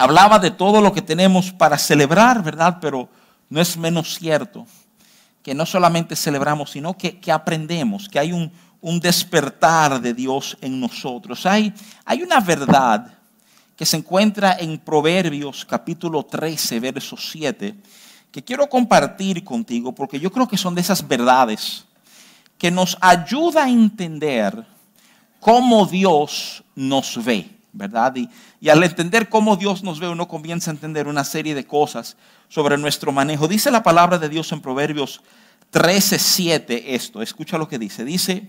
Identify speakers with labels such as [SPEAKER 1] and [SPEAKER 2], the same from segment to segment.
[SPEAKER 1] hablaba de todo lo que tenemos para celebrar, ¿verdad? Pero no es menos cierto que no solamente celebramos, sino que, aprendemos, que hay un, despertar de Dios en nosotros. Hay, hay una verdad que se encuentra en Proverbios capítulo 13, verso 7, que quiero compartir contigo porque yo creo que son de esas verdades que nos ayuda a entender cómo Dios nos ve, ¿verdad? Y, y al entender cómo Dios nos ve, uno comienza a entender una serie de cosas sobre nuestro manejo. Dice la palabra de Dios en Proverbios 13:7 esto, escucha lo que dice. Dice,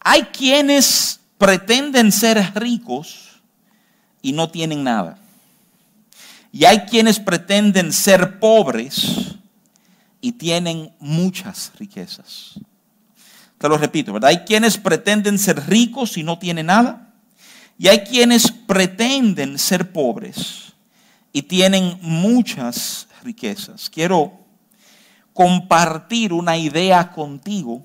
[SPEAKER 1] hay quienes pretenden ser ricos y no tienen nada. Y hay quienes pretenden ser pobres y tienen muchas riquezas. Te lo repito, ¿verdad? Hay quienes pretenden ser ricos y no tienen nada. Y hay quienes pretenden ser pobres y tienen muchas riquezas. Quiero compartir una idea contigo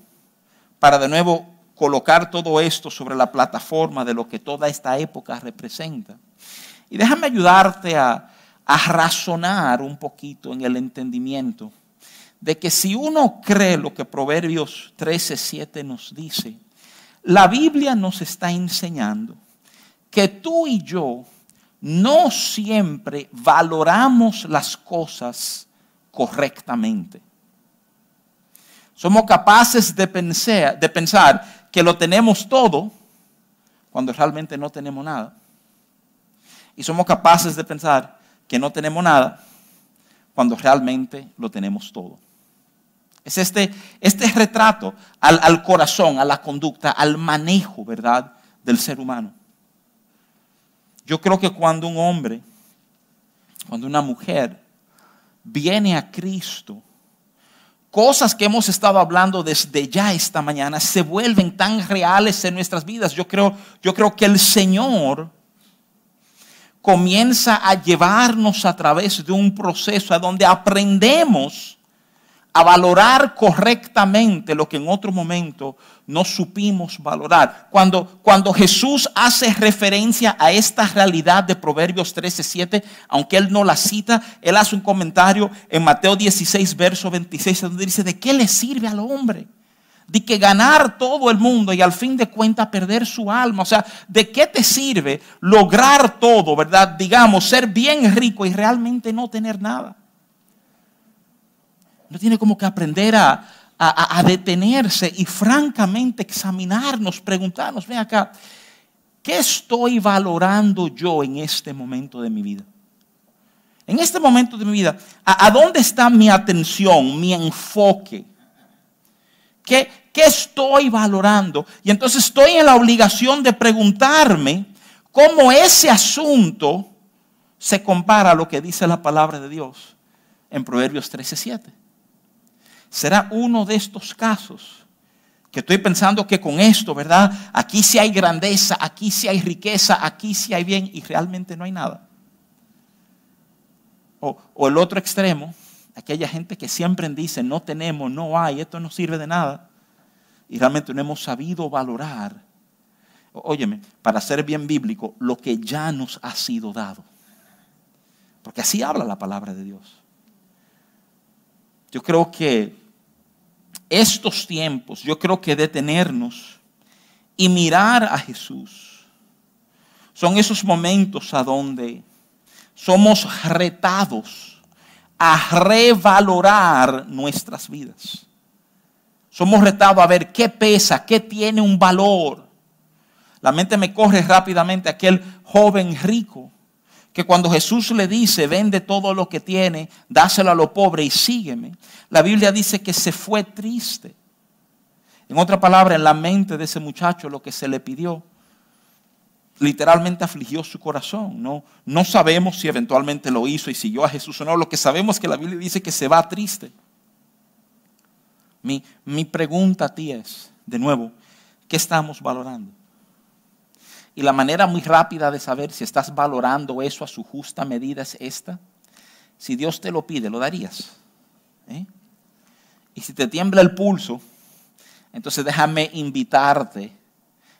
[SPEAKER 1] para de nuevo colocar todo esto sobre la plataforma de lo que toda esta época representa. Y déjame ayudarte a, razonar un poquito en el entendimiento de que si uno cree lo que Proverbios 13, nos dice, la Biblia nos está enseñando que tú y yo no siempre valoramos las cosas correctamente. Somos capaces de pensar, que lo tenemos todo cuando realmente no tenemos nada. Y somos capaces de pensar que no tenemos nada cuando realmente lo tenemos todo. Es este, este retrato al, al corazón, a la conducta, al manejo, ¿verdad?, del ser humano. Yo creo que cuando un hombre, cuando una mujer viene a Cristo, cosas que hemos estado hablando desde ya esta mañana se vuelven tan reales en nuestras vidas. Yo creo, yo creo que el Señor comienza a llevarnos a través de un proceso a donde aprendemos a valorar correctamente lo que en otro momento no supimos valorar. Cuando, cuando Jesús hace referencia a esta realidad de Proverbios 13:7, aunque él no la cita, él hace un comentario en Mateo 16, verso 26, donde dice, ¿de qué le sirve al hombre? De que ganar todo el mundo y al fin de cuentas perder su alma. O sea, ¿de qué te sirve lograr todo, verdad? Digamos, ser bien rico y realmente no tener nada. No tiene como que aprender a, a, detenerse y francamente examinarnos, preguntarnos, ven acá, ¿qué estoy valorando yo en este momento de mi vida? En este momento de mi vida, ¿a, dónde está mi atención, mi enfoque? ¿Qué, ¿Qué estoy valorando? Y entonces estoy en la obligación de preguntarme cómo ese asunto se compara a lo que dice la palabra de Dios en Proverbios 13:7 será uno de estos casos que estoy pensando que con esto, ¿verdad? Aquí sí hay grandeza, aquí sí hay riqueza, aquí sí hay bien y realmente no hay nada. O, el otro extremo, aquella gente que siempre dice, no tenemos, no hay, esto no sirve de nada. Y realmente no hemos sabido valorar, óyeme, para ser bien bíblico, lo que ya nos ha sido dado. Porque así habla la palabra de Dios. Yo creo que estos tiempos, yo creo que detenernos y mirar a Jesús son esos momentos a donde somos retados a revalorar nuestras vidas. Somos retados a ver qué pesa, qué tiene un valor. La mente me corre rápidamente aquel joven rico que cuando Jesús le dice, vende todo lo que tiene, dáselo a lo pobre y sígueme, la Biblia dice que se fue triste. En otra palabra, en la mente de ese muchacho lo que se le pidió, literalmente afligió su corazón. No, no sabemos si eventualmente lo hizo y siguió a Jesús o no. Lo que sabemos es que la Biblia dice que se va triste. Mi, mi pregunta a ti es, de nuevo, ¿qué estamos valorando? Y la manera muy rápida de saber si estás valorando eso a su justa medida es esta. Si Dios te lo pide, lo darías. ¿Eh? Y si te tiembla el pulso, entonces déjame invitarte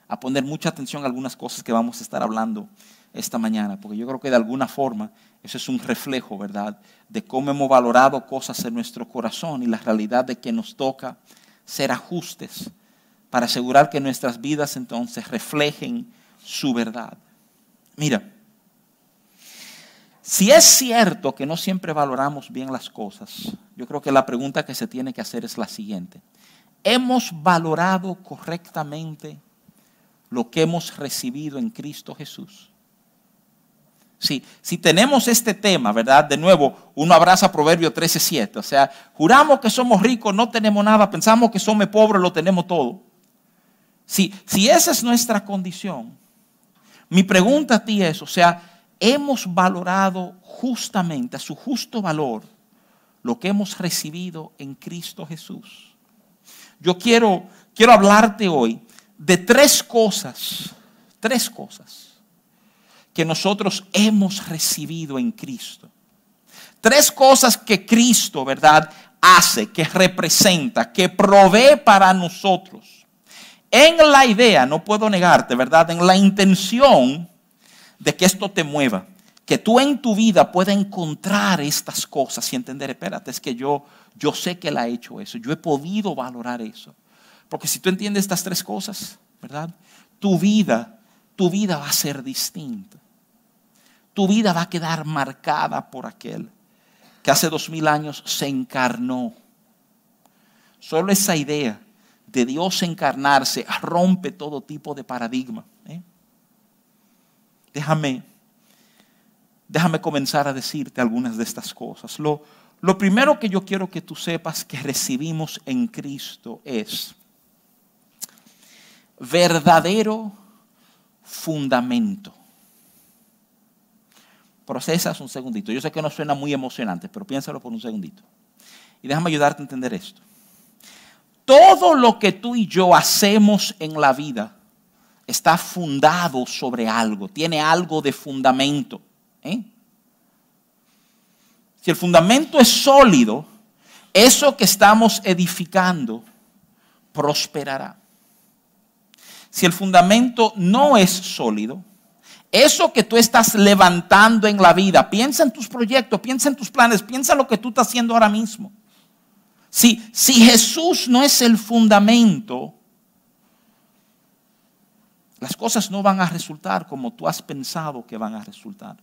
[SPEAKER 1] a poner mucha atención a algunas cosas que vamos a estar hablando esta mañana, porque yo creo que de alguna forma eso es un reflejo, ¿verdad?, de cómo hemos valorado cosas en nuestro corazón y la realidad de que nos toca ser ajustes para asegurar que nuestras vidas entonces reflejen su verdad. Mira, si es cierto que no siempre valoramos bien las cosas, yo creo que la pregunta que se tiene que hacer es la siguiente. ¿Hemos valorado correctamente lo que hemos recibido en Cristo Jesús? Si, si tenemos este tema, ¿verdad? De nuevo, uno abraza Proverbio 13:7. O sea, juramos que somos ricos, no tenemos nada, pensamos que somos pobres, lo tenemos todo. Si, si esa es nuestra condición, mi pregunta a ti es, o sea, hemos valorado justamente a su justo valor lo que hemos recibido en Cristo Jesús. Yo quiero, quiero hablarte hoy de tres cosas, tres cosas que nosotros hemos recibido en Cristo. Tres cosas que Cristo, ¿verdad? Hace, que representa, que provee para nosotros. En la idea, no puedo negarte, ¿verdad? En la intención de que esto te mueva. Que tú en tu vida puedas encontrar estas cosas y entender, espérate, es que yo, yo sé que Él ha hecho eso. Yo he podido valorar eso. Porque si tú entiendes estas tres cosas, ¿verdad? Tu vida, tu vida va a ser distinta tu vida va a quedar marcada por aquel que hace dos mil años se encarnó. Solo esa idea de Dios encarnarse rompe todo tipo de paradigma. ¿eh? Déjame, déjame comenzar a decirte algunas de estas cosas. Lo, lo primero que yo quiero que tú sepas que recibimos en Cristo es verdadero fundamento procesas un segundito. Yo sé que no suena muy emocionante, pero piénsalo por un segundito. Y déjame ayudarte a entender esto. Todo lo que tú y yo hacemos en la vida está fundado sobre algo, tiene algo de fundamento. ¿eh? Si el fundamento es sólido, eso que estamos edificando prosperará. Si el fundamento no es sólido, eso que tú estás levantando en la vida, piensa en tus proyectos, piensa en tus planes, piensa en lo que tú estás haciendo ahora mismo. Si, si Jesús no es el fundamento, las cosas no van a resultar como tú has pensado que van a resultar.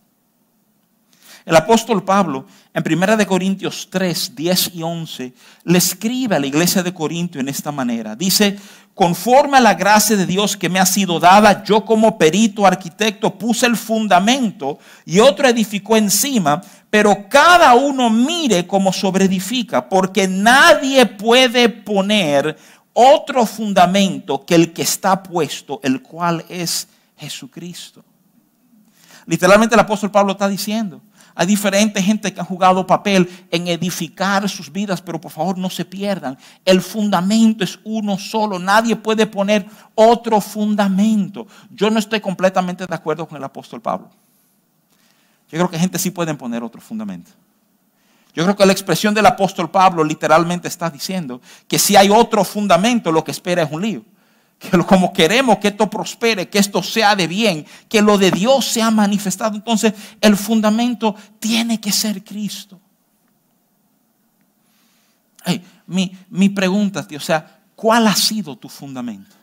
[SPEAKER 1] El apóstol Pablo, en 1 Corintios 3, 10 y 11, le escribe a la iglesia de Corintio en esta manera. Dice, conforme a la gracia de Dios que me ha sido dada, yo como perito arquitecto puse el fundamento y otro edificó encima, pero cada uno mire cómo sobreedifica, porque nadie puede poner otro fundamento que el que está puesto, el cual es Jesucristo. Literalmente el apóstol Pablo está diciendo, hay diferentes gente que han jugado papel en edificar sus vidas, pero por favor no se pierdan. El fundamento es uno solo. Nadie puede poner otro fundamento. Yo no estoy completamente de acuerdo con el apóstol Pablo. Yo creo que gente sí puede poner otro fundamento. Yo creo que la expresión del apóstol Pablo literalmente está diciendo que si hay otro fundamento, lo que espera es un lío que como queremos que esto prospere, que esto sea de bien, que lo de Dios sea manifestado, entonces el fundamento tiene que ser Cristo. mi, mi, pregunta, tío, sea, ¿cuál ha sido tu fundamento?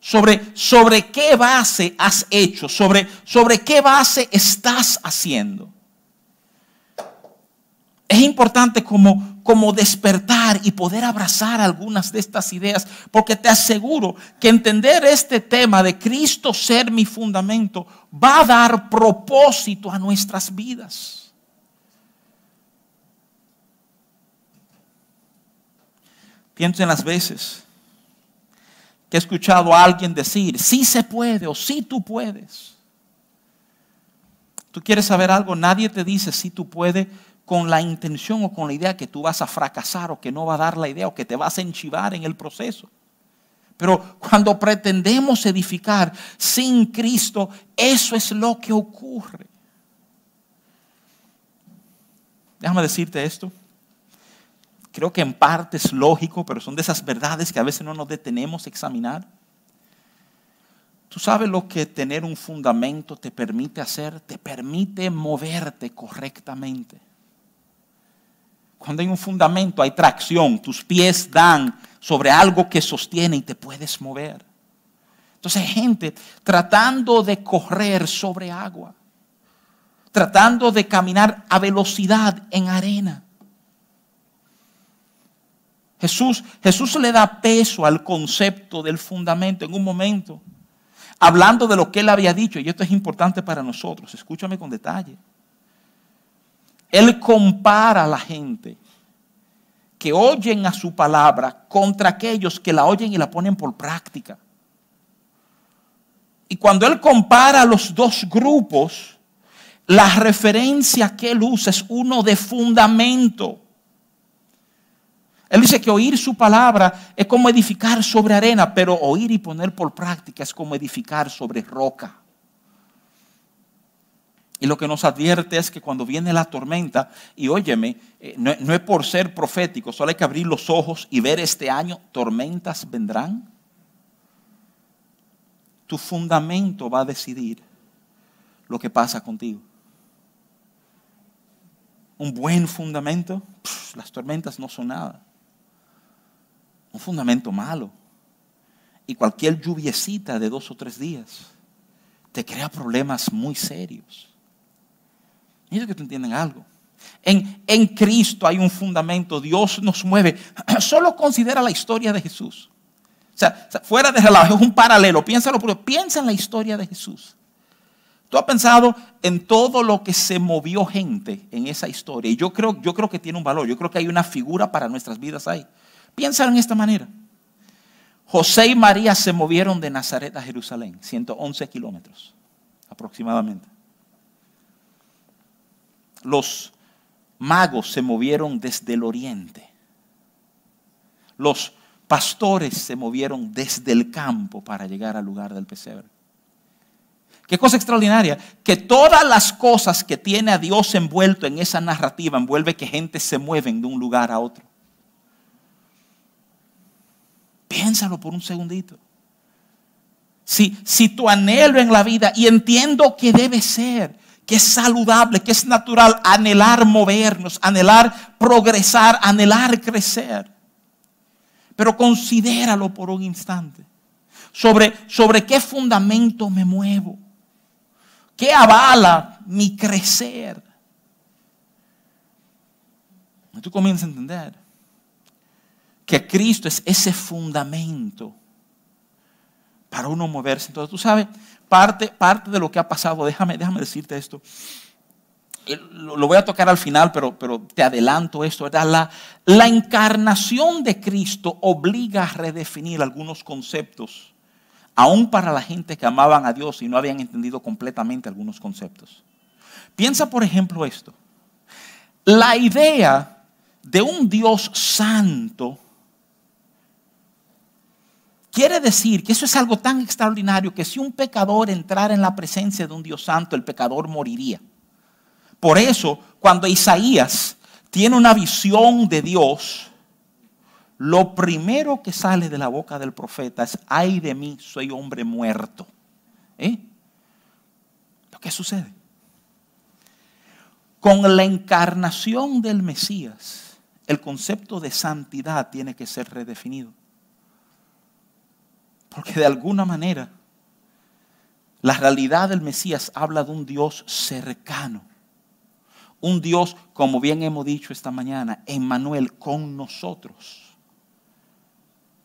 [SPEAKER 1] Sobre, sobre qué base has hecho, sobre, sobre qué base estás haciendo. Es importante como, como despertar y poder abrazar algunas de estas ideas, porque te aseguro que entender este tema de Cristo ser mi fundamento va a dar propósito a nuestras vidas. Pienso en las veces que he escuchado a alguien decir, sí se puede o sí tú puedes. Tú quieres saber algo, nadie te dice si tú puedes con la intención o con la idea que tú vas a fracasar o que no va a dar la idea o que te vas a enchivar en el proceso. Pero cuando pretendemos edificar sin Cristo, eso es lo que ocurre. Déjame decirte esto. Creo que en parte es lógico, pero son de esas verdades que a veces no nos detenemos a examinar. ¿Tú sabes lo que tener un fundamento te permite hacer? Te permite moverte correctamente. Cuando hay un fundamento hay tracción, tus pies dan sobre algo que sostiene y te puedes mover. Entonces gente tratando de correr sobre agua, tratando de caminar a velocidad en arena. Jesús, Jesús le da peso al concepto del fundamento en un momento, hablando de lo que él había dicho, y esto es importante para nosotros, escúchame con detalle. Él compara a la gente que oyen a su palabra contra aquellos que la oyen y la ponen por práctica. Y cuando él compara a los dos grupos, la referencia que él usa es uno de fundamento. Él dice que oír su palabra es como edificar sobre arena, pero oír y poner por práctica es como edificar sobre roca. Y lo que nos advierte es que cuando viene la tormenta, y óyeme, eh, no, es por ser profético, solo hay que abrir los ojos y ver este año, tormentas vendrán. Tu fundamento va a decidir lo que pasa contigo. Un buen fundamento, las tormentas no son nada. Un fundamento malo. Y cualquier lluviecita de dos o tres días te crea problemas muy serios. Quiero que te entiendan algo. En, en, Cristo hay un fundamento, Dios nos mueve. Solo considera la historia de Jesús. O sea, fuera de relajo, es un paralelo. Piénsalo, pero piensa en la historia de Jesús. Tú has pensado en todo lo que se movió gente en esa historia. Y yo creo, yo creo que tiene un valor. Yo creo que hay una figura para nuestras vidas ahí. Piensa en esta manera. José y María se movieron de Nazaret a Jerusalén, 111 kilómetros aproximadamente los magos se movieron desde el oriente. Los pastores se movieron desde el campo para llegar al lugar del pesebre. Qué cosa extraordinaria, que todas las cosas que tiene a Dios envuelto en esa narrativa envuelve que gente se mueve de un lugar a otro. Piénsalo por un segundito. Si, si tu anhelo en la vida, y entiendo que debe ser, que es saludable, que es natural anhelar movernos, anhelar progresar, anhelar crecer. Pero considéralo por un instante. Sobre, sobre qué fundamento me muevo. ¿Qué avala mi crecer? Tú comienzas a entender que Cristo es ese fundamento para uno moverse. Entonces, tú sabes, parte, parte de lo que ha pasado, déjame, déjame decirte esto. Lo voy a tocar al final, pero, pero te adelanto esto, ¿verdad? La, la encarnación de Cristo obliga a redefinir algunos conceptos, aún para la gente que amaban a Dios y no habían entendido completamente algunos conceptos. Piensa, por ejemplo, esto. La idea de un Dios santo Quiere decir que eso es algo tan extraordinario que si un pecador entrara en la presencia de un Dios santo, el pecador moriría. Por eso, cuando Isaías tiene una visión de Dios, lo primero que sale de la boca del profeta es, ay de mí, soy hombre muerto. ¿Eh? ¿Lo que sucede? Con la encarnación del Mesías, el concepto de santidad tiene que ser redefinido. Porque de alguna manera la realidad del Mesías habla de un Dios cercano. Un Dios, como bien hemos dicho esta mañana, Emmanuel con nosotros.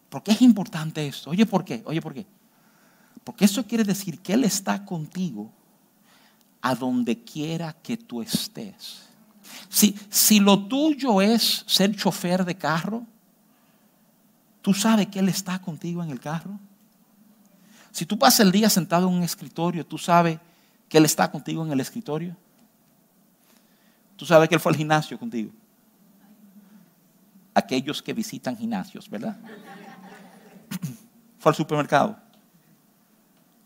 [SPEAKER 1] ¿Por qué es importante esto? Oye, ¿por qué? Oye, ¿por qué? Porque eso quiere decir que Él está contigo a donde quiera que tú estés. Si, si lo tuyo es ser chofer de carro, ¿tú sabes que Él está contigo en el carro? Si tú pasas el día sentado en un escritorio, tú sabes que Él está contigo en el escritorio. Tú sabes que Él fue al gimnasio contigo. Aquellos que visitan gimnasios, ¿verdad? fue al supermercado.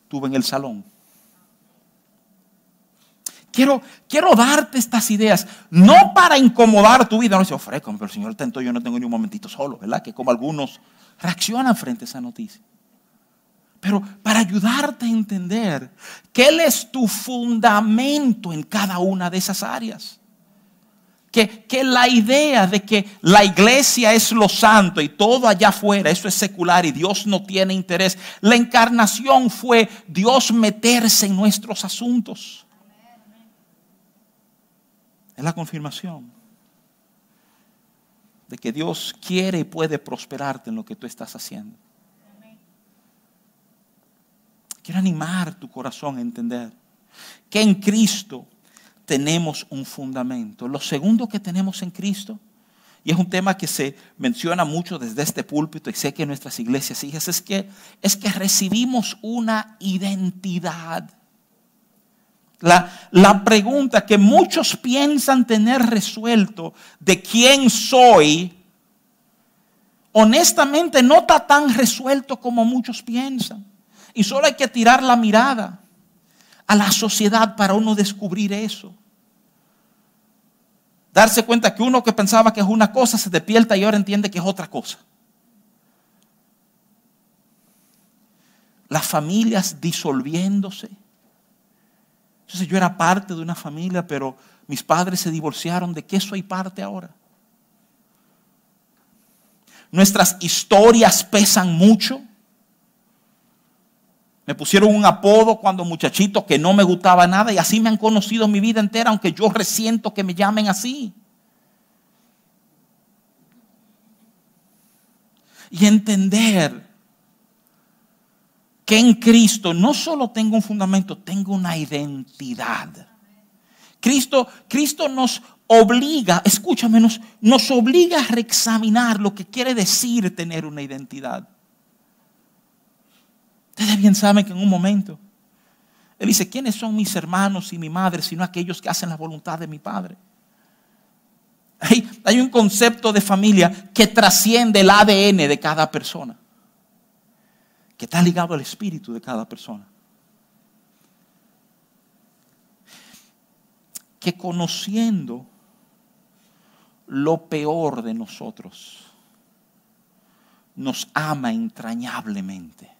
[SPEAKER 1] Estuve en el salón. Quiero, quiero darte estas ideas, no para incomodar tu vida. No se ofrezco, pero el Señor tentó, yo no tengo ni un momentito solo, ¿verdad? Que como algunos reaccionan frente a esa noticia pero para ayudarte a entender que Él es tu fundamento en cada una de esas áreas. Que, que, la idea de que la iglesia es lo santo y todo allá afuera, eso es secular y Dios no tiene interés. La encarnación fue Dios meterse en nuestros asuntos. Es la confirmación de que Dios quiere y puede prosperarte en lo que tú estás haciendo. Quiero animar tu corazón a entender que en Cristo tenemos un fundamento. Lo segundo que tenemos en Cristo, y es un tema que se menciona mucho desde este púlpito y sé que en nuestras iglesias hijas, es que, es que recibimos una identidad. La, la pregunta que muchos piensan tener resuelto de quién soy, honestamente no está tan resuelto como muchos piensan. Y solo hay que tirar la mirada a la sociedad para uno descubrir eso. Darse cuenta que uno que pensaba que es una cosa se despierta y ahora entiende que es otra cosa. Las familias disolviéndose entonces yo era parte de una familia, pero mis padres se divorciaron. ¿De qué soy parte ahora? Nuestras historias pesan mucho. Me pusieron un apodo cuando muchachito que no me gustaba nada y así me han conocido mi vida entera, aunque yo resiento que me llamen así. Y entender que en Cristo no solo tengo un fundamento, tengo una identidad. Cristo, Cristo nos obliga, escúchame, nos, nos obliga a reexaminar lo que quiere decir tener una identidad. Ustedes bien saben que en un momento Él dice, ¿quiénes son mis hermanos y mi madre sino aquellos que hacen la voluntad de mi Padre? Hay, hay un concepto de familia que trasciende el ADN de cada persona que está ligado al espíritu de cada persona. Que conociendo lo peor de nosotros, nos ama entrañablemente.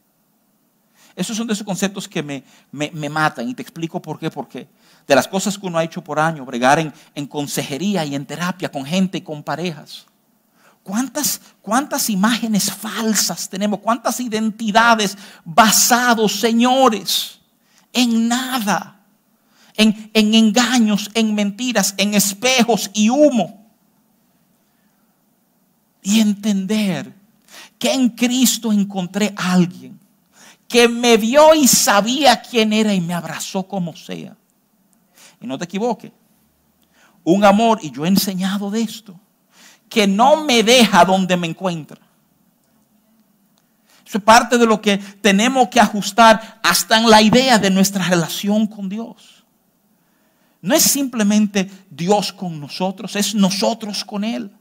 [SPEAKER 1] Esos son de esos conceptos que me, me, matan y te explico por qué. Porque de las cosas que uno ha hecho por año, bregar en, en consejería y en terapia con gente y con parejas ¿Cuántas, ¿Cuántas imágenes falsas tenemos? ¿Cuántas identidades basados, señores, en nada? En, en engaños, en mentiras, en espejos y humo. Y entender que en Cristo encontré a alguien que me vio y sabía quién era y me abrazó como sea. Y no te equivoques, un amor, y yo he enseñado de esto, que no me deja donde me encuentra. Eso es parte de lo que tenemos que ajustar hasta en la idea de nuestra relación con Dios. No es simplemente Dios con nosotros, es nosotros con Él.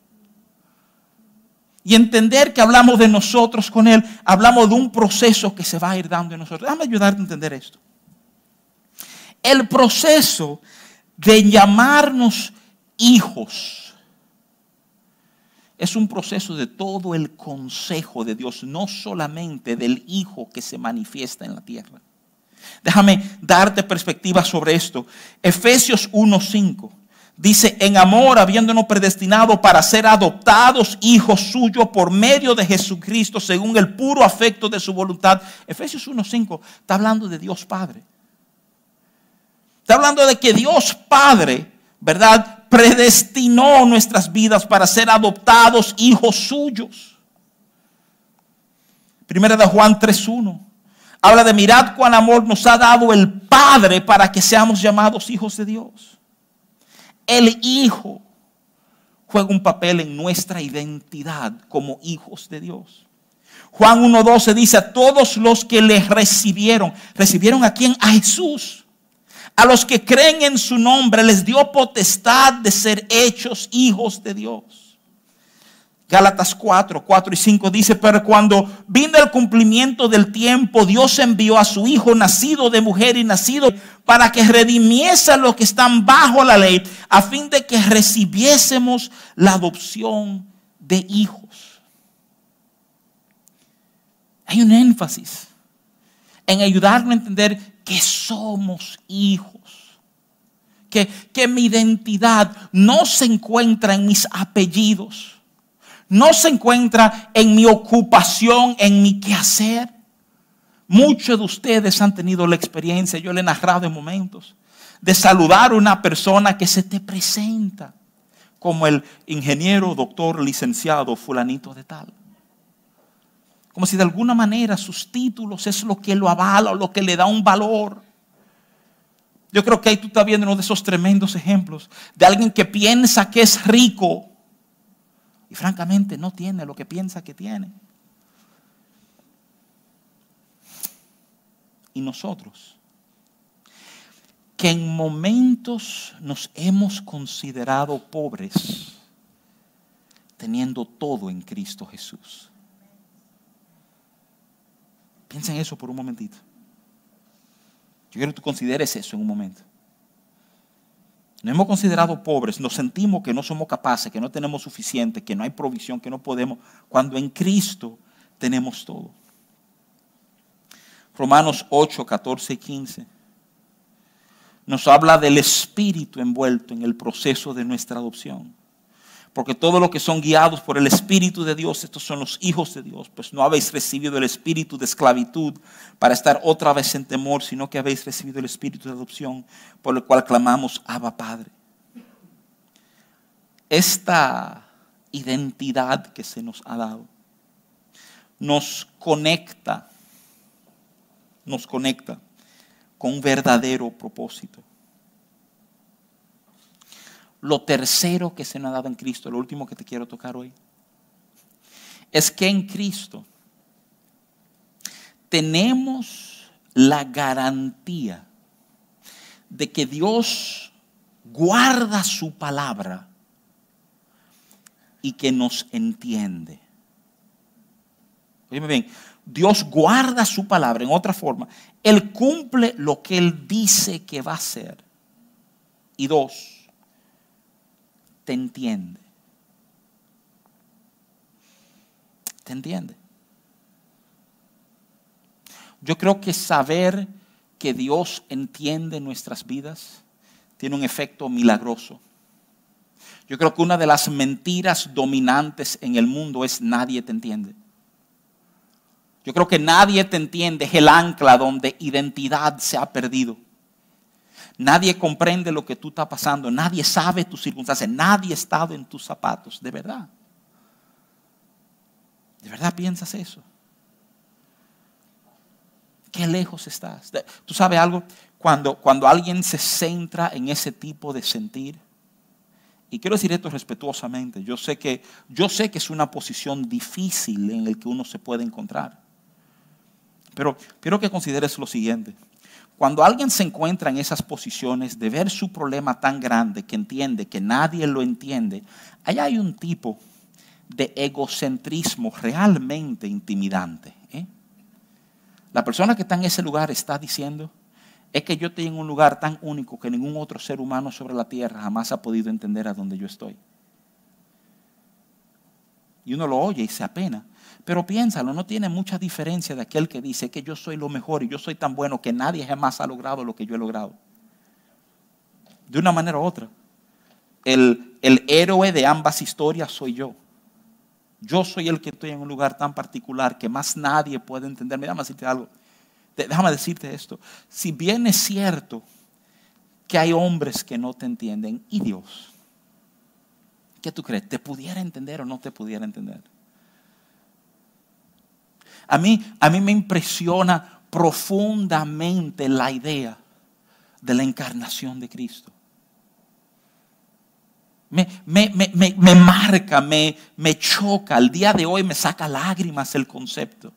[SPEAKER 1] Y entender que hablamos de nosotros con Él, hablamos de un proceso que se va a ir dando en nosotros. Déjame ayudarte a entender esto. El proceso de llamarnos hijos es un proceso de todo el consejo de Dios, no solamente del Hijo que se manifiesta en la tierra. Déjame darte perspectiva sobre esto. Efesios 1:5 dice, en amor, habiéndonos predestinado para ser adoptados hijos suyos por medio de Jesucristo, según el puro afecto de su voluntad. Efesios 1:5 está hablando de Dios Padre. Está hablando de que Dios Padre, ¿verdad? predestinó nuestras vidas para ser adoptados hijos suyos. Primera de Juan 3.1. Habla de mirad cuán amor nos ha dado el Padre para que seamos llamados hijos de Dios. El Hijo juega un papel en nuestra identidad como hijos de Dios. Juan 1.12 dice a todos los que le recibieron, recibieron a quién? A Jesús a los que creen en su nombre les dio potestad de ser hechos hijos de Dios. Gálatas 4, 4 y 5 dice, pero cuando vino el cumplimiento del tiempo, Dios envió a su Hijo nacido de mujer y nacido para que redimiese a los que están bajo la ley, a fin de que recibiésemos la adopción de hijos. Hay un énfasis en ayudarnos a entender que somos hijos. Que, que mi identidad no se encuentra en mis apellidos, no se encuentra en mi ocupación, en mi quehacer. Muchos de ustedes han tenido la experiencia, yo le he narrado en momentos, de saludar a una persona que se te presenta como el ingeniero, doctor, licenciado, fulanito de tal. Como si de alguna manera sus títulos es lo que lo avala o lo que le da un valor. Yo creo que ahí tú estás viendo uno de esos tremendos ejemplos de alguien que piensa que es rico francamente no tiene lo que piensa que tiene. Y nosotros, que en momentos nos hemos considerado pobres, teniendo todo en Cristo Jesús. Piensa en eso por un momentito. Yo quiero que tú consideres eso en un momento. Nos hemos considerado pobres, nos sentimos que no somos capaces, que no tenemos suficiente, que no hay provisión, que no podemos, cuando en Cristo tenemos todo. Romanos 8, 14 y 15 nos habla del espíritu envuelto en el proceso de nuestra adopción. Porque todos los que son guiados por el Espíritu de Dios, estos son los hijos de Dios, pues no habéis recibido el espíritu de esclavitud para estar otra vez en temor, sino que habéis recibido el espíritu de adopción, por el cual clamamos, Abba Padre. Esta identidad que se nos ha dado nos conecta, nos conecta con un verdadero propósito lo tercero que se nos ha dado en Cristo, lo último que te quiero tocar hoy, es que en Cristo tenemos la garantía de que Dios guarda su palabra y que nos entiende. Oye bien, Dios guarda su palabra, en otra forma, Él cumple lo que Él dice que va a hacer. Y dos, te entiende. ¿Te entiende? Yo creo que saber que Dios entiende nuestras vidas tiene un efecto milagroso. Yo creo que una de las mentiras dominantes en el mundo es nadie te entiende. Yo creo que nadie te entiende es el ancla donde identidad se ha perdido. Nadie comprende lo que tú estás pasando. Nadie sabe tus circunstancias. Nadie ha estado en tus zapatos. De verdad. ¿De verdad piensas eso? Qué lejos estás. ¿Tú sabes algo? Cuando, cuando alguien se centra en ese tipo de sentir, y quiero decir esto respetuosamente, yo sé que, yo sé que es una posición difícil en la que uno se puede encontrar. Pero quiero que consideres lo siguiente. Cuando alguien se encuentra en esas posiciones de ver su problema tan grande que entiende que nadie lo entiende, allá hay un tipo de egocentrismo realmente intimidante. ¿eh? La persona que está en ese lugar está diciendo, es que yo estoy en un lugar tan único que ningún otro ser humano sobre la tierra jamás ha podido entender a dónde yo estoy. Y uno lo oye y se apena. Pero piénsalo, no tiene mucha diferencia de aquel que dice que yo soy lo mejor y yo soy tan bueno que nadie jamás ha logrado lo que yo he logrado. De una manera u otra. El, el héroe de ambas historias soy yo. Yo soy el que estoy en un lugar tan particular que más nadie puede entender. Déjame decirte algo. Déjame decirte esto. Si bien es cierto que hay hombres que no te entienden, ¿y Dios? ¿Qué tú crees? ¿Te pudiera entender o no te pudiera entender? A mí, a mí me impresiona profundamente la idea de la encarnación de Cristo. Me, me, marca, me, me choca. Al día de hoy me saca lágrimas el concepto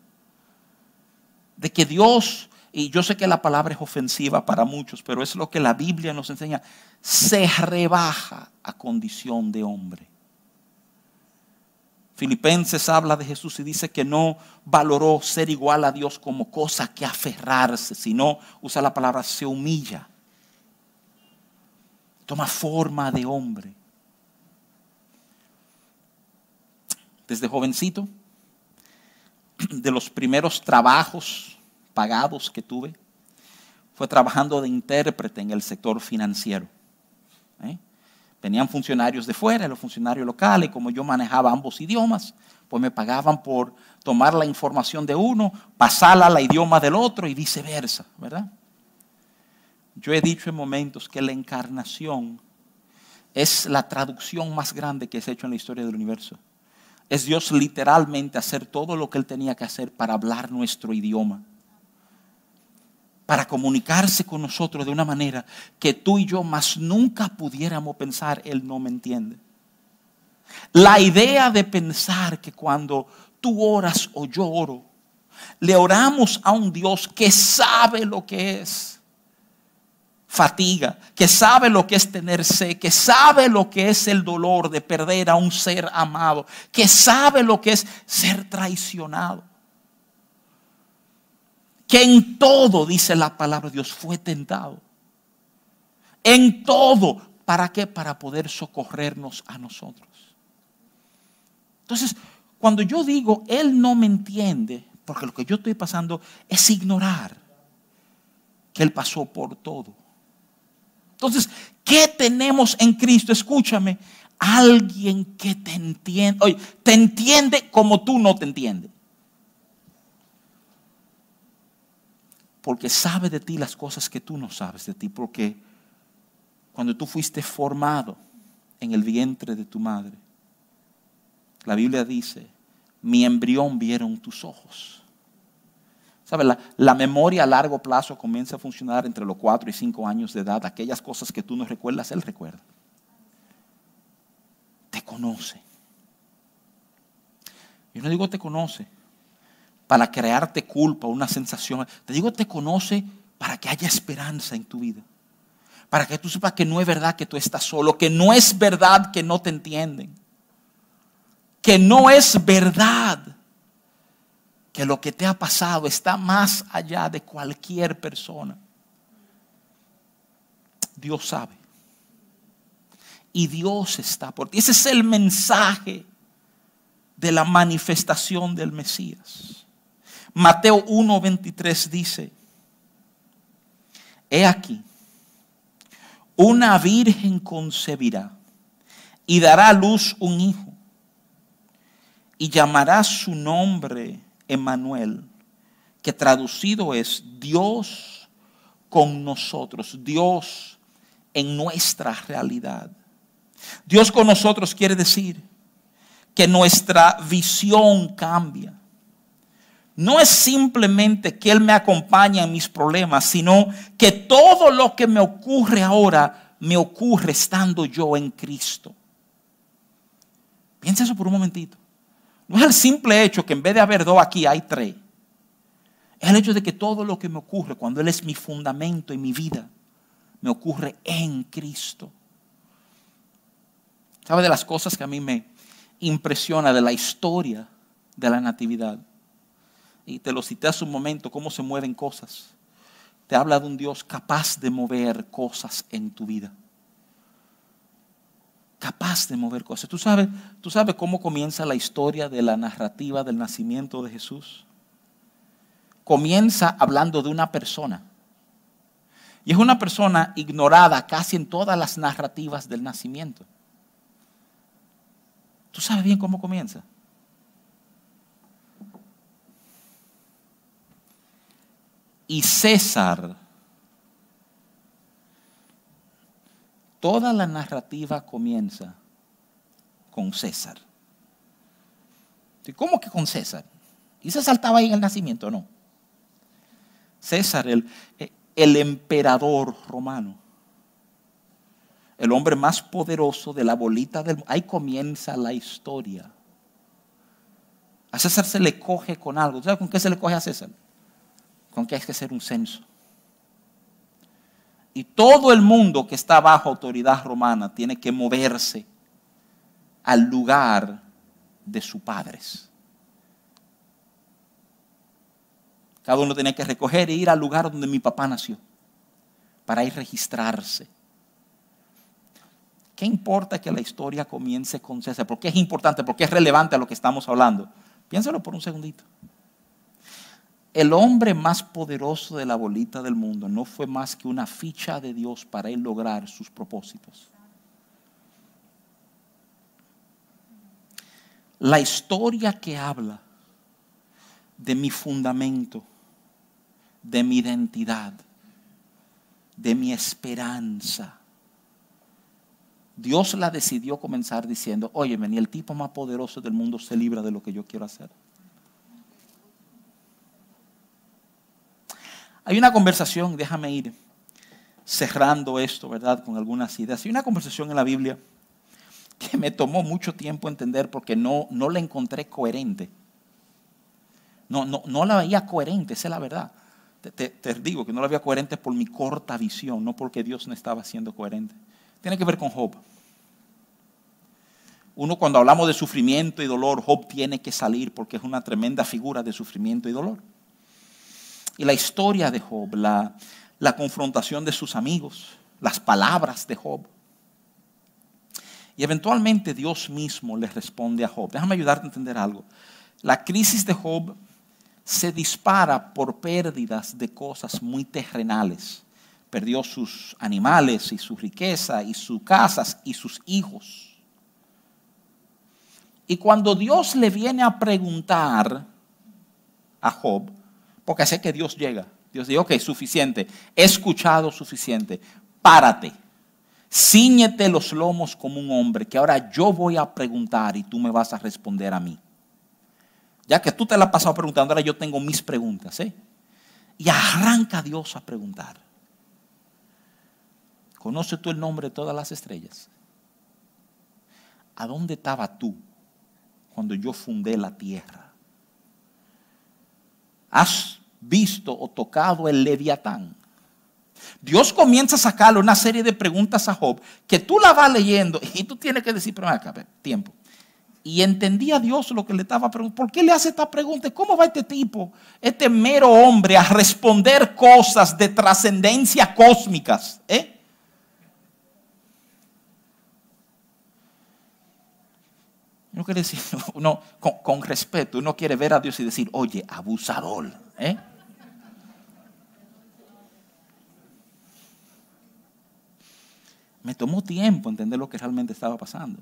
[SPEAKER 1] de que Dios, y yo sé que la palabra es ofensiva para muchos, pero es lo que la Biblia nos enseña, se rebaja a condición de hombre. Filipenses habla de Jesús y dice que no valoró ser igual a Dios como cosa que aferrarse, sino usa la palabra se humilla. Toma forma de hombre. Desde jovencito, de los primeros trabajos pagados que tuve fue trabajando de intérprete en el sector financiero. Venían funcionarios de fuera, los funcionarios locales, como yo manejaba ambos idiomas, pues me pagaban por tomar la información de uno, pasarla al idioma del otro y viceversa, ¿verdad? Yo he dicho en momentos que la encarnación es la traducción más grande que se ha hecho en la historia del universo. Es Dios literalmente hacer todo lo que Él tenía que hacer para hablar nuestro idioma. Para comunicarse con nosotros de una manera que tú y yo más nunca pudiéramos pensar, Él no me entiende. La idea de pensar que cuando tú oras o yo oro, le oramos a un Dios que sabe lo que es fatiga, que sabe lo que es tener sed, que sabe lo que es el dolor de perder a un ser amado, que sabe lo que es ser traicionado. Que en todo, dice la palabra de Dios, fue tentado. En todo. ¿Para qué? Para poder socorrernos a nosotros. Entonces, cuando yo digo, Él no me entiende, porque lo que yo estoy pasando es ignorar que Él pasó por todo entonces, ¿qué tenemos en Cristo? Escúchame, alguien que te entiende. Oye, te entiende como tú no te entiendes. Porque sabe de ti las cosas que tú no sabes de ti. Porque cuando tú fuiste formado en el vientre de tu madre, la Biblia dice, mi embrión vieron tus ojos. ¿Sabe? La, memoria a largo plazo comienza a funcionar entre los 4 y 5 años de edad. Aquellas cosas que tú no recuerdas, Él recuerda. Te conoce. Yo no digo te conoce para crearte culpa, una sensación. Te digo te conoce para que haya esperanza en tu vida. Para que tú sepas que no es verdad que tú estás solo, que no es verdad que no te entienden. Que no es verdad que lo que te ha pasado está más allá de cualquier persona. Dios sabe. Y Dios está por ti. Ese es el mensaje de la manifestación del Mesías. Mateo 1:23 dice, he aquí, una virgen concebirá y dará a luz un hijo y llamará su nombre Emmanuel, que traducido es Dios con nosotros, Dios en nuestra realidad. Dios con nosotros quiere decir que nuestra visión cambia. No es simplemente que Él me acompaña en mis problemas, sino que todo lo que me ocurre ahora me ocurre estando yo en Cristo. Piensa eso por un momentito. No es el simple hecho que en vez de haber dos aquí hay tres. Es el hecho de que todo lo que me ocurre cuando Él es mi fundamento y mi vida, me ocurre en Cristo. ¿Sabe de las cosas que a mí me impresiona de la historia de la natividad? Y te lo cité hace un momento, cómo se mueven cosas. Te habla de un Dios capaz de mover cosas en tu vida capaz de mover cosas. ¿Tú sabes, ¿Tú sabes cómo comienza la historia de la narrativa del nacimiento de Jesús? Comienza hablando de una persona. Y es una persona ignorada casi en todas las narrativas del nacimiento. ¿Tú sabes bien cómo comienza? Y César Toda la narrativa comienza con César. ¿Cómo que con César? ¿Y se saltaba ahí en el nacimiento? No. César, el, el emperador romano, el hombre más poderoso de la bolita del... Ahí comienza la historia. A César se le coge con algo. ¿Sabes con qué se le coge a César? Con que hay que hacer un censo. Y todo el mundo que está bajo autoridad romana tiene que moverse al lugar de sus padres. Cada uno tenía que recoger e ir al lugar donde mi papá nació para ir registrarse. ¿Qué importa que la historia comience con César? ¿Por qué es importante? ¿Por qué es relevante a lo que estamos hablando? Piénsalo por un segundito. El hombre más poderoso de la bolita del mundo no fue más que una ficha de Dios para él lograr sus propósitos. La historia que habla de mi fundamento, de mi identidad, de mi esperanza. Dios la decidió comenzar diciendo, oye, ni el tipo más poderoso del mundo se libra de lo que yo quiero hacer. Hay una conversación, déjame ir cerrando esto, ¿verdad? Con algunas ideas. Hay una conversación en la Biblia que me tomó mucho tiempo entender porque no, no la encontré coherente. No, no, no la veía coherente, esa es la verdad. Te, digo que no la veía coherente por mi corta visión, no porque Dios no estaba siendo coherente. Tiene que ver con Job. Uno cuando hablamos de sufrimiento y dolor, Job tiene que salir porque es una tremenda figura de sufrimiento y dolor. Y la historia de Job, la, confrontación de sus amigos, las palabras de Job. Y eventualmente Dios mismo le responde a Job. Déjame ayudarte a entender algo. La crisis de Job se dispara por pérdidas de cosas muy terrenales. Perdió sus animales y su riqueza y sus casas y sus hijos. Y cuando Dios le viene a preguntar a Job, porque sé que Dios llega, Dios dice, ok, suficiente, he escuchado suficiente, párate, ciñete los lomos como un hombre, que ahora yo voy a preguntar y tú me vas a responder a mí. Ya que tú te la has pasado preguntando, ahora yo tengo mis preguntas. ¿eh? Y arranca Dios a preguntar. ¿Conoce tú el nombre de todas las estrellas? ¿A dónde estaba tú cuando yo fundé la tierra? ¿Has visto o tocado el leviatán? Dios comienza a sacarle una serie de preguntas a Job que tú la vas leyendo y tú tienes que decir, pero acá, tiempo. Y entendía Dios lo que le estaba preguntando. ¿Por qué le hace esta pregunta? ¿Cómo va este tipo, este mero hombre, a responder cosas de trascendencia cósmicas? ¿Eh? Uno quiere decir, uno, con, respeto, uno quiere ver a Dios y decir, oye, abusador. ¿eh? Me tomó tiempo entender lo que realmente estaba pasando.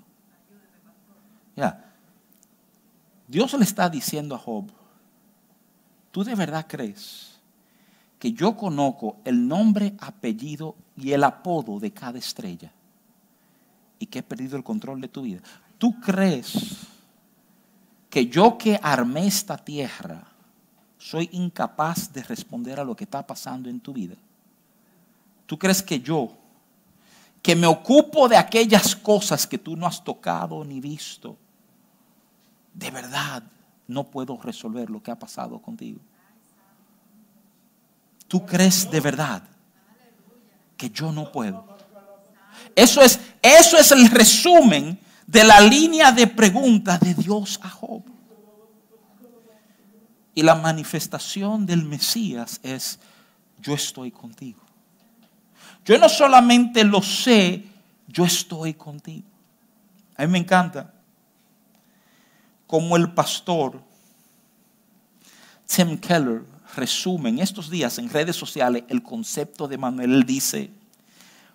[SPEAKER 1] Dios le está diciendo a Job, ¿tú de verdad crees que yo conozco el nombre, apellido y el apodo de cada estrella y que he perdido el control de tu vida? ¿Tú crees que yo que armé esta tierra soy incapaz de responder a lo que está pasando en tu vida? ¿Tú crees que yo, que me ocupo de aquellas cosas que tú no has tocado ni visto, de verdad no puedo resolver lo que ha pasado contigo. ¿Tú crees de verdad que yo no puedo? Eso es, eso es el resumen de la línea de preguntas de Dios a Job. Y la manifestación del Mesías es, yo estoy contigo. Yo no solamente lo sé, yo estoy contigo. A mí me encanta como el pastor Tim Keller resume en estos días en redes sociales el concepto de Manuel. Él dice,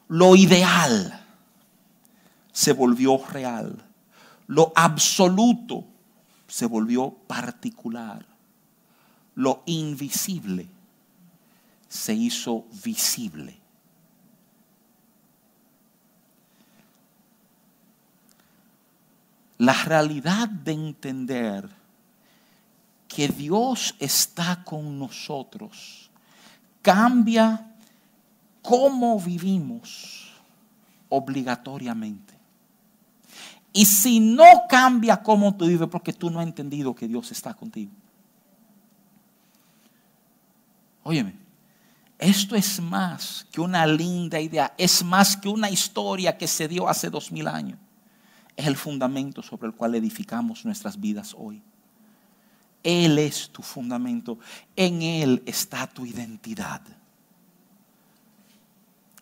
[SPEAKER 1] lo ideal se volvió real, lo absoluto se volvió particular, lo invisible se hizo visible. La realidad de entender que Dios está con nosotros cambia cómo vivimos obligatoriamente. Y si no cambia cómo tú vives, porque tú no has entendido que Dios está contigo. Óyeme, esto es más que una linda idea, es más que una historia que se dio hace dos mil años es el fundamento sobre el cual edificamos nuestras vidas hoy. Él es tu fundamento. En Él está tu identidad.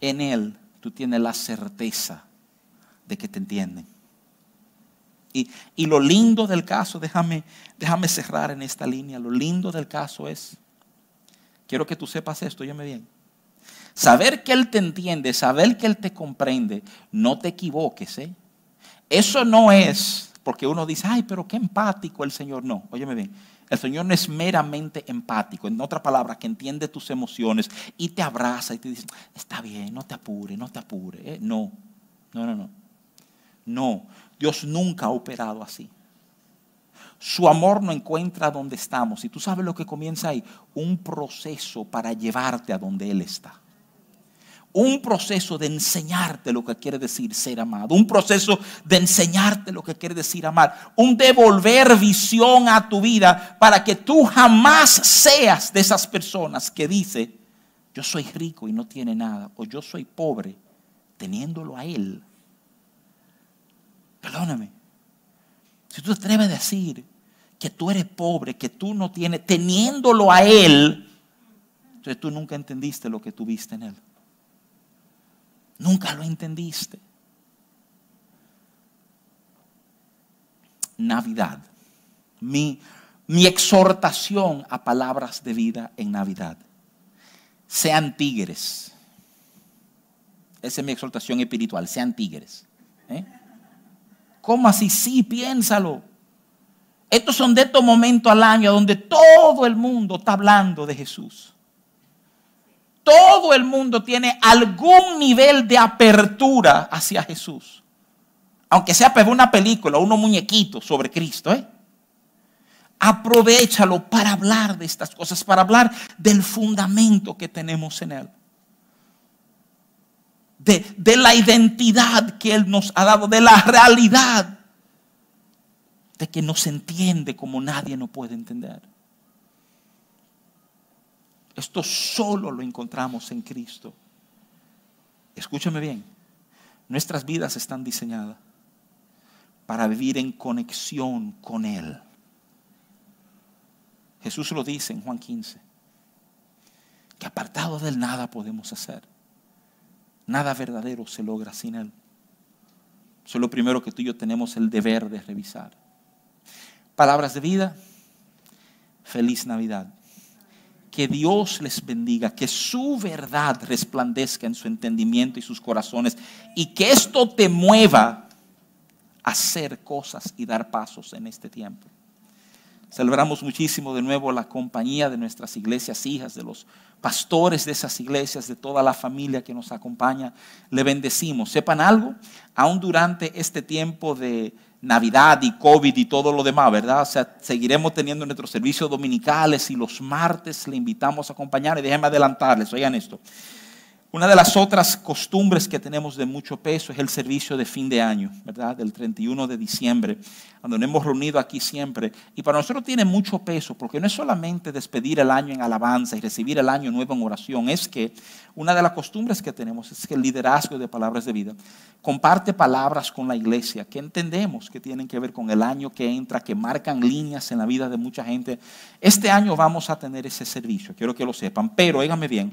[SPEAKER 1] En Él tú tienes la certeza de que te entienden. Y, y, lo lindo del caso, déjame, déjame cerrar en esta línea, lo lindo del caso es quiero que tú sepas esto, me bien. Saber que Él te entiende, saber que Él te comprende, no te equivoques. ¿eh? Eso no es porque uno dice, ay, pero qué empático el Señor. No, óyeme bien. El Señor no es meramente empático, en otra palabra, que entiende tus emociones y te abraza y te dice, está bien, no te apure, no te apure. ¿eh? No, no, no, no. No, Dios nunca ha operado así. Su amor no encuentra donde estamos. Y tú sabes lo que comienza ahí, un proceso para llevarte a donde Él está un proceso de enseñarte lo que quiere decir ser amado, un proceso de enseñarte lo que quiere decir amar, un devolver visión a tu vida para que tú jamás seas de esas personas que dice, yo soy rico y no tiene nada, o yo soy pobre teniéndolo a Él. Perdóname, si tú te atreves a decir que tú eres pobre, que tú no tienes, teniéndolo a Él, entonces tú nunca entendiste lo que tuviste en Él. Nunca lo entendiste. Navidad. Mi, mi exhortación a palabras de vida en Navidad. Sean tigres. Esa es mi exhortación espiritual. Sean tigres. ¿Eh? ¿Cómo así? Sí, piénsalo. Estos son de estos momentos al año donde todo el mundo está hablando de Jesús todo el mundo tiene algún nivel de apertura hacia Jesús. Aunque sea para una película, unos muñequitos sobre Cristo. ¿eh? Aprovechalo para hablar de estas cosas, para hablar del fundamento que tenemos en Él. De, de la identidad que Él nos ha dado, de la realidad de que nos entiende como nadie nos puede entender. Esto solo lo encontramos en Cristo. Escúchame bien, nuestras vidas están diseñadas para vivir en conexión con Él. Jesús lo dice en Juan 15, que apartado del nada podemos hacer. Nada verdadero se logra sin Él. Eso es lo primero que tú y yo tenemos el deber de revisar. Palabras de vida, feliz Navidad que Dios les bendiga, que su verdad resplandezca en su entendimiento y sus corazones y que esto te mueva a hacer cosas y dar pasos en este tiempo. Celebramos muchísimo de nuevo la compañía de nuestras iglesias hijas, de los pastores de esas iglesias, de toda la familia que nos acompaña. Le bendecimos. Sepan algo, aún durante este tiempo de, Navidad y COVID y todo lo demás, ¿verdad? O sea, seguiremos teniendo nuestros servicios dominicales y los martes le invitamos a acompañar. Y déjenme adelantarles, oigan esto. Una de las otras costumbres que tenemos de mucho peso es el servicio de fin de año, ¿verdad? Del 31 de diciembre, donde nos hemos reunido aquí siempre. Y para nosotros tiene mucho peso, porque no es solamente despedir el año en alabanza y recibir el año nuevo en oración, es que una de las costumbres que tenemos es el liderazgo de palabras de vida comparte palabras con la iglesia que entendemos que tienen que ver con el año que entra, que marcan líneas en la vida de mucha gente. Este año vamos a tener ese servicio, quiero que lo sepan, pero óigame bien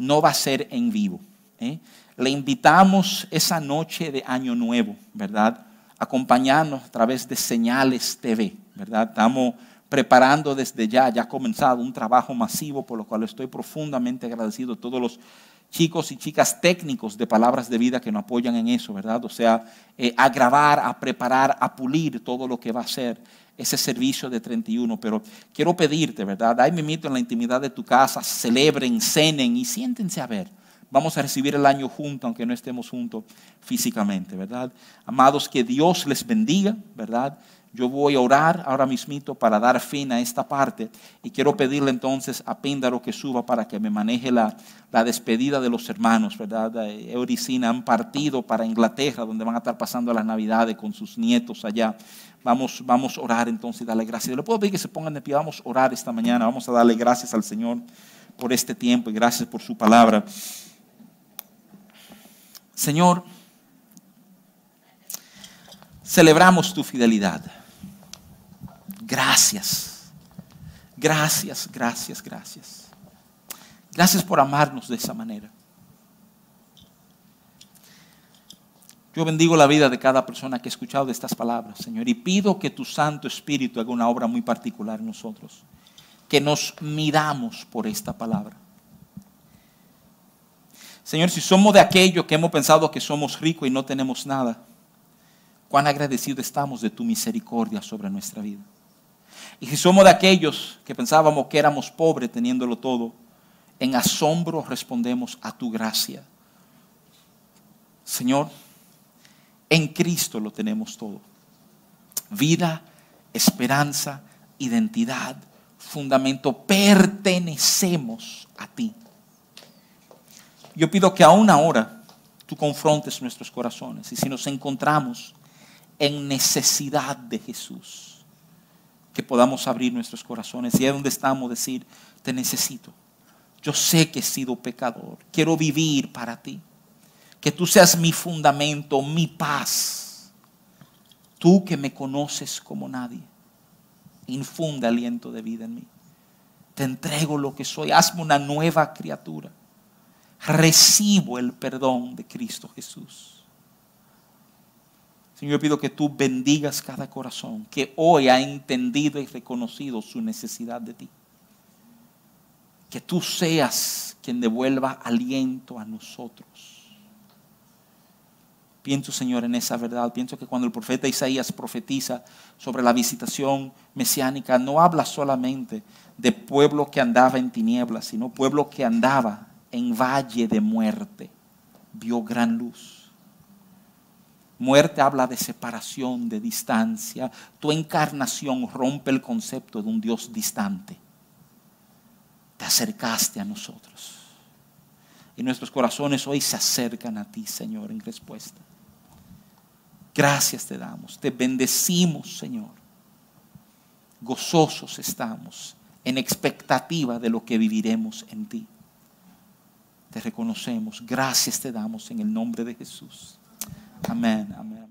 [SPEAKER 1] no va a ser en vivo. ¿eh? Le invitamos esa noche de Año Nuevo, ¿verdad? Acompañarnos a través de Señales TV, ¿verdad? Estamos preparando desde ya, ya ha comenzado un trabajo masivo, por lo cual estoy profundamente agradecido a todos los chicos y chicas técnicos de palabras de vida que nos apoyan en eso, ¿verdad? O sea, eh, a grabar, a preparar, a pulir todo lo que va a ser ese servicio de 31, pero quiero pedirte, ¿verdad? Ahí me invito en la intimidad de tu casa, celebren, cenen y siéntense a ver. Vamos a recibir el año juntos, aunque no estemos juntos físicamente, ¿verdad? Amados, que Dios les bendiga, ¿verdad? Yo voy a orar ahora mismito para dar fin a esta parte y quiero pedirle entonces a Píndaro que suba para que me maneje la, la despedida de los hermanos, ¿verdad? Euricina han partido para Inglaterra, donde van a estar pasando las navidades con sus nietos allá. Vamos, vamos a orar entonces y darle gracias. Le puedo pedir que se pongan de pie, vamos a orar esta mañana, vamos a darle gracias al Señor por este tiempo y gracias por su palabra. Señor, celebramos tu fidelidad. Gracias, gracias, gracias, gracias. Gracias por amarnos de esa manera. Yo bendigo la vida de cada persona que ha escuchado de estas palabras, Señor, y pido que tu Santo Espíritu haga una obra muy particular en nosotros. que nos midamos por esta palabra. Señor, si somos de aquellos que hemos pensado que somos ricos y no tenemos nada, cuán agradecidos estamos de tu misericordia sobre nuestra vida. Y si somos de aquellos que pensábamos que éramos pobres teniéndolo todo, en asombro respondemos a tu gracia. Señor, en Cristo lo tenemos todo. Vida, esperanza, identidad, fundamento, pertenecemos a ti. Yo pido que aún ahora tú confrontes nuestros corazones y si nos encontramos en necesidad de Jesús, que podamos abrir nuestros corazones y es donde estamos decir, te necesito. Yo sé que he sido pecador, quiero vivir para ti. Que tú seas mi fundamento, mi paz. Tú que me conoces como nadie, infunde aliento de vida en mí. Te entrego lo que soy, hazme una nueva criatura recibo el perdón de Cristo Jesús. Señor, yo pido que tú bendigas cada corazón que hoy ha entendido y reconocido su necesidad de ti. Que tú seas quien devuelva aliento a nosotros. Pienso, Señor, en esa verdad. Pienso que cuando el profeta Isaías profetiza sobre la visitación mesiánica, no habla solamente de pueblo que andaba en tinieblas, sino pueblo que andaba en valle de muerte, vio gran luz. Muerte habla de separación, de distancia. Tu encarnación rompe el concepto de un Dios distante. Te acercaste a nosotros. Y nuestros corazones hoy se acercan a ti, Señor, en respuesta. Gracias te damos. Te bendecimos, Señor. Gozosos estamos en expectativa de lo que viviremos en ti te reconocemos. Gracias te damos en el nombre de Jesús. Amen. Amen.